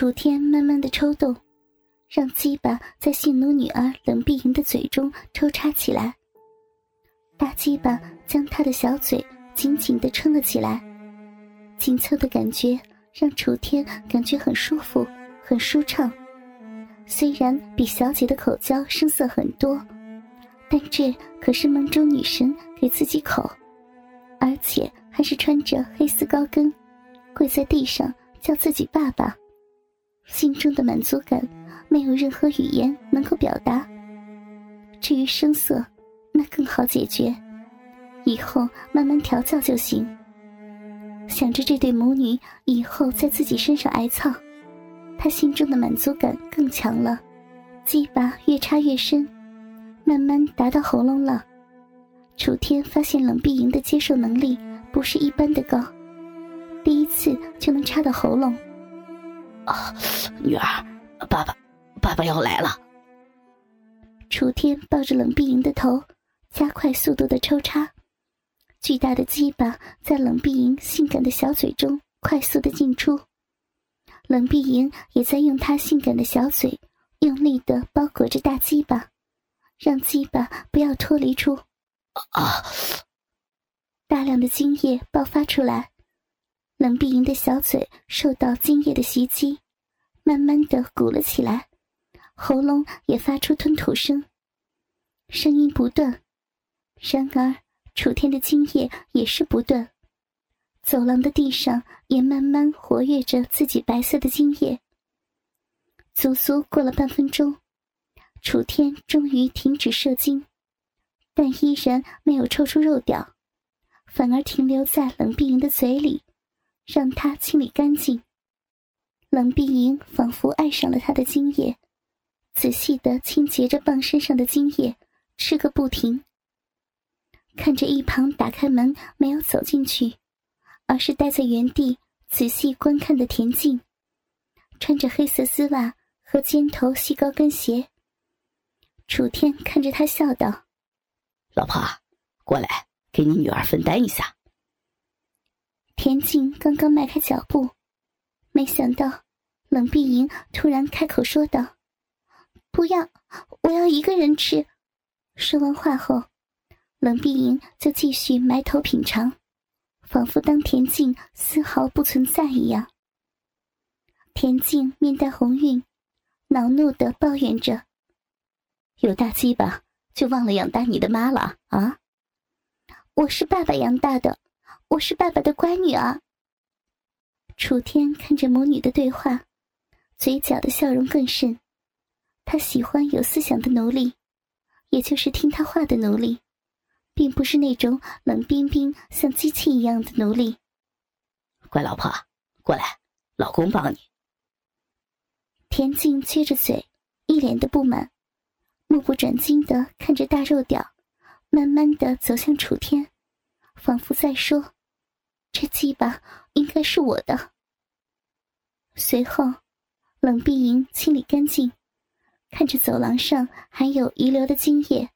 楚天慢慢的抽动，让鸡巴在性奴女儿冷碧莹的嘴中抽插起来。大鸡巴将她的小嘴紧紧的撑了起来，紧凑的感觉让楚天感觉很舒服，很舒畅。虽然比小姐的口交声色很多，但这可是梦中女神给自己口，而且还是穿着黑丝高跟，跪在地上叫自己爸爸，心中的满足感没有任何语言能够表达。至于声色。那更好解决，以后慢慢调教就行。想着这对母女以后在自己身上挨操，他心中的满足感更强了。鸡巴越插越深，慢慢达到喉咙了。楚天发现冷碧莹的接受能力不是一般的高，第一次就能插到喉咙。啊，女儿，爸爸，爸爸要来了。楚天抱着冷碧莹的头。加快速度的抽插，巨大的鸡巴在冷碧莹性感的小嘴中快速的进出，冷碧莹也在用她性感的小嘴用力的包裹着大鸡巴，让鸡巴不要脱离出。啊！大量的精液爆发出来，冷碧莹的小嘴受到精液的袭击，慢慢的鼓了起来，喉咙也发出吞吐声，声音不断。然而，楚天的精液也是不断，走廊的地上也慢慢活跃着自己白色的精液。足足过了半分钟，楚天终于停止射精，但依然没有抽出肉屌，反而停留在冷碧莹的嘴里，让他清理干净。冷碧莹仿佛爱上了他的精液，仔细的清洁着棒身上的精液，吃个不停。看着一旁打开门没有走进去，而是待在原地仔细观看的田静，穿着黑色丝袜和尖头细高跟鞋。楚天看着他笑道：“老婆，过来，给你女儿分担一下。”田静刚刚迈开脚步，没想到冷碧莹突然开口说道：“不要，我要一个人吃。”说完话后。冷碧莹就继续埋头品尝，仿佛当田静丝毫不存在一样。田静面带红晕，恼怒的抱怨着：“有大鸡巴就忘了养大你的妈了啊！”“我是爸爸养大的，我是爸爸的乖女儿。”楚天看着母女的对话，嘴角的笑容更甚。他喜欢有思想的奴隶，也就是听他话的奴隶。并不是那种冷冰冰像机器一样的奴隶。乖老婆，过来，老公帮你。田静撅着嘴，一脸的不满，目不转睛的看着大肉屌，慢慢的走向楚天，仿佛在说：“这鸡巴应该是我的。”随后，冷碧莹清理干净，看着走廊上还有遗留的精液。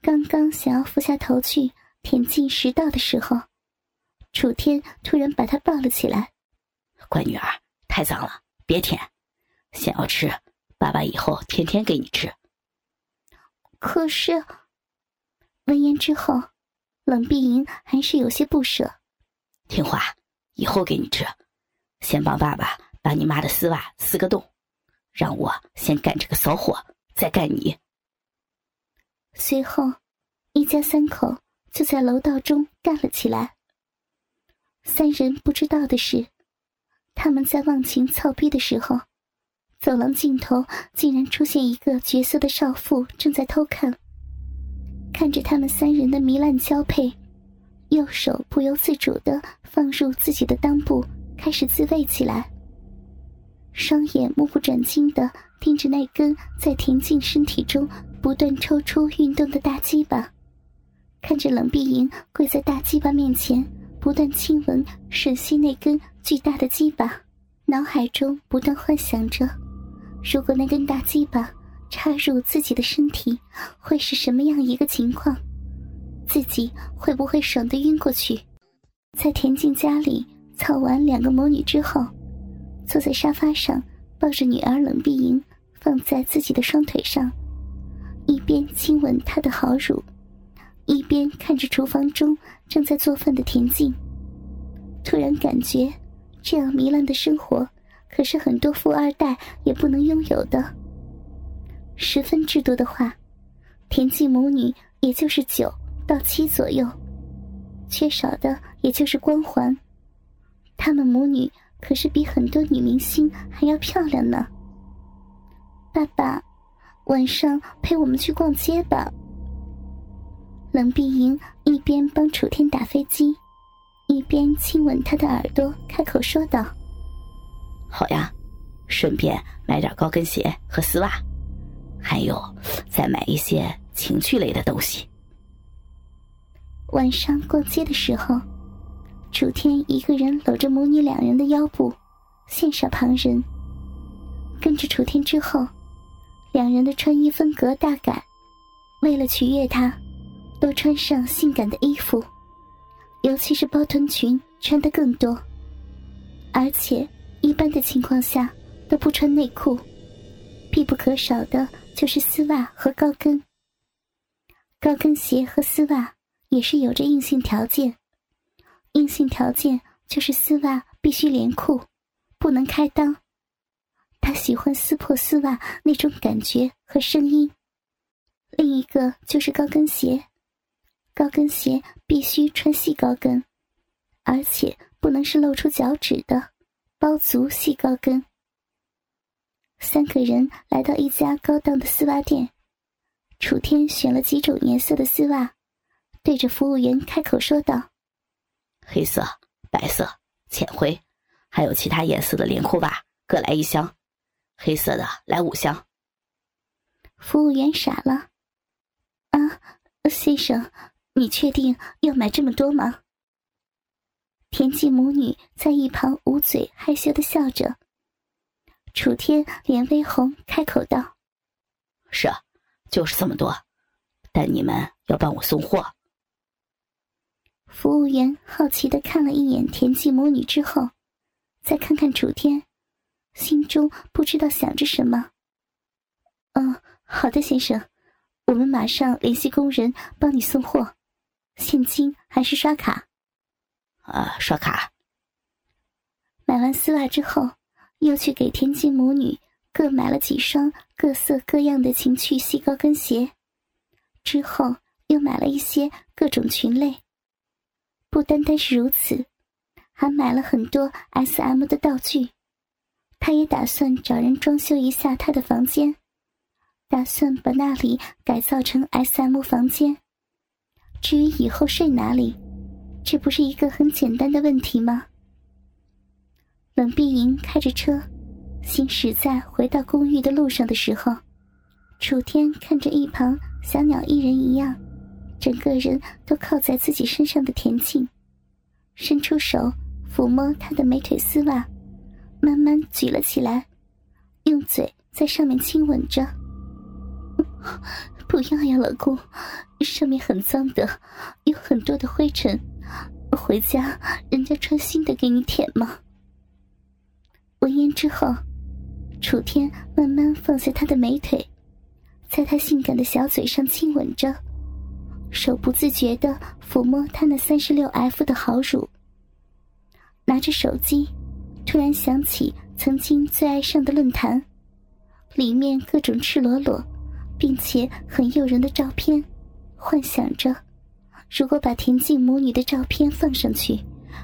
刚刚想要俯下头去舔进食道的时候，楚天突然把她抱了起来。乖女儿，太脏了，别舔。想要吃，爸爸以后天天给你吃。可是，闻言之后，冷碧莹还是有些不舍。听话，以后给你吃。先帮爸爸把你妈的丝袜撕个洞，让我先干这个骚货，再干你。随后，一家三口就在楼道中干了起来。三人不知道的是，他们在忘情操逼的时候，走廊尽头竟然出现一个绝色的少妇，正在偷看。看着他们三人的糜烂交配，右手不由自主的放入自己的裆部，开始自慰起来。双眼目不转睛的盯着那根在田静身体中。不断抽出运动的大鸡巴，看着冷碧莹跪在大鸡巴面前，不断亲吻吮吸那根巨大的鸡巴，脑海中不断幻想着，如果那根大鸡巴插入自己的身体，会是什么样一个情况？自己会不会爽得晕过去？在田静家里操完两个魔女之后，坐在沙发上，抱着女儿冷碧莹放在自己的双腿上，一边亲吻她的好乳，一边看着厨房中正在做饭的田静。突然感觉，这样糜烂的生活，可是很多富二代也不能拥有的。十分之多的话，田静母女也就是九到七左右，缺少的也就是光环。他们母女。可是比很多女明星还要漂亮呢。爸爸，晚上陪我们去逛街吧。冷碧莹一边帮楚天打飞机，一边亲吻他的耳朵，开口说道：“好呀，顺便买点高跟鞋和丝袜，还有再买一些情趣类的东西。”晚上逛街的时候。楚天一个人搂着母女两人的腰部，羡煞旁人。跟着楚天之后，两人的穿衣风格大改，为了取悦他，都穿上性感的衣服，尤其是包臀裙穿的更多。而且一般的情况下都不穿内裤，必不可少的就是丝袜和高跟。高跟鞋和丝袜也是有着硬性条件。硬性条件就是丝袜必须连裤，不能开裆。他喜欢撕破丝袜那种感觉和声音。另一个就是高跟鞋，高跟鞋必须穿细高跟，而且不能是露出脚趾的包足细高跟。三个人来到一家高档的丝袜店，楚天选了几种颜色的丝袜，对着服务员开口说道。黑色、白色、浅灰，还有其他颜色的连裤袜，各来一箱。黑色的来五箱。服务员傻了，啊，先生，你确定要买这么多吗？田忌母女在一旁捂嘴害羞的笑着。楚天脸微红，开口道：“是，就是这么多，但你们要帮我送货。”服务员好奇的看了一眼田忌母女之后，再看看楚天，心中不知道想着什么。嗯，好的，先生，我们马上联系工人帮你送货，现金还是刷卡？啊，刷卡。买完丝袜之后，又去给田忌母女各买了几双各色各样的情趣细高跟鞋，之后又买了一些各种裙类。不单单是如此，还买了很多 S.M 的道具。他也打算找人装修一下他的房间，打算把那里改造成 S.M 房间。至于以后睡哪里，这不是一个很简单的问题吗？冷碧莹开着车，行驶在回到公寓的路上的时候，楚天看着一旁小鸟依人一样。整个人都靠在自己身上的田静，伸出手抚摸她的美腿丝袜，慢慢举了起来，用嘴在上面亲吻着。不要呀，老公，上面很脏的，有很多的灰尘。回家人家穿新的给你舔吗？闻言之后，楚天慢慢放下他的美腿，在他性感的小嘴上亲吻着。手不自觉的抚摸他那三十六 F 的好乳，拿着手机，突然想起曾经最爱上的论坛，里面各种赤裸裸，并且很诱人的照片，幻想着，如果把田静母女的照片放上去，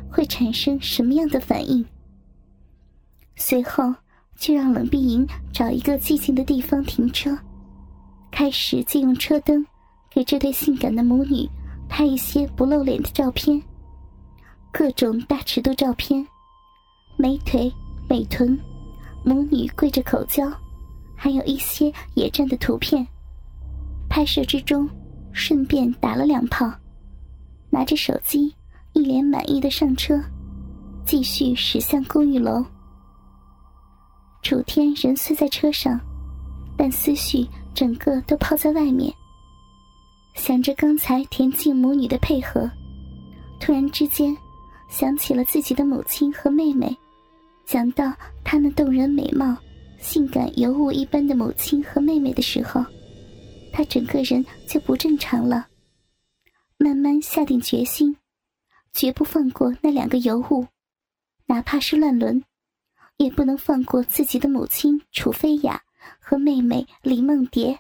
会产生什么样的反应。随后就让冷碧莹找一个寂静的地方停车，开始借用车灯。给这对性感的母女拍一些不露脸的照片，各种大尺度照片，美腿、美臀，母女跪着口交，还有一些野战的图片。拍摄之中，顺便打了两炮，拿着手机，一脸满意的上车，继续驶向公寓楼。楚天人虽在车上，但思绪整个都抛在外面。想着刚才田静母女的配合，突然之间想起了自己的母亲和妹妹，想到她那动人美貌、性感尤物一般的母亲和妹妹的时候，他整个人就不正常了。慢慢下定决心，绝不放过那两个尤物，哪怕是乱伦，也不能放过自己的母亲楚飞雅和妹妹李梦蝶。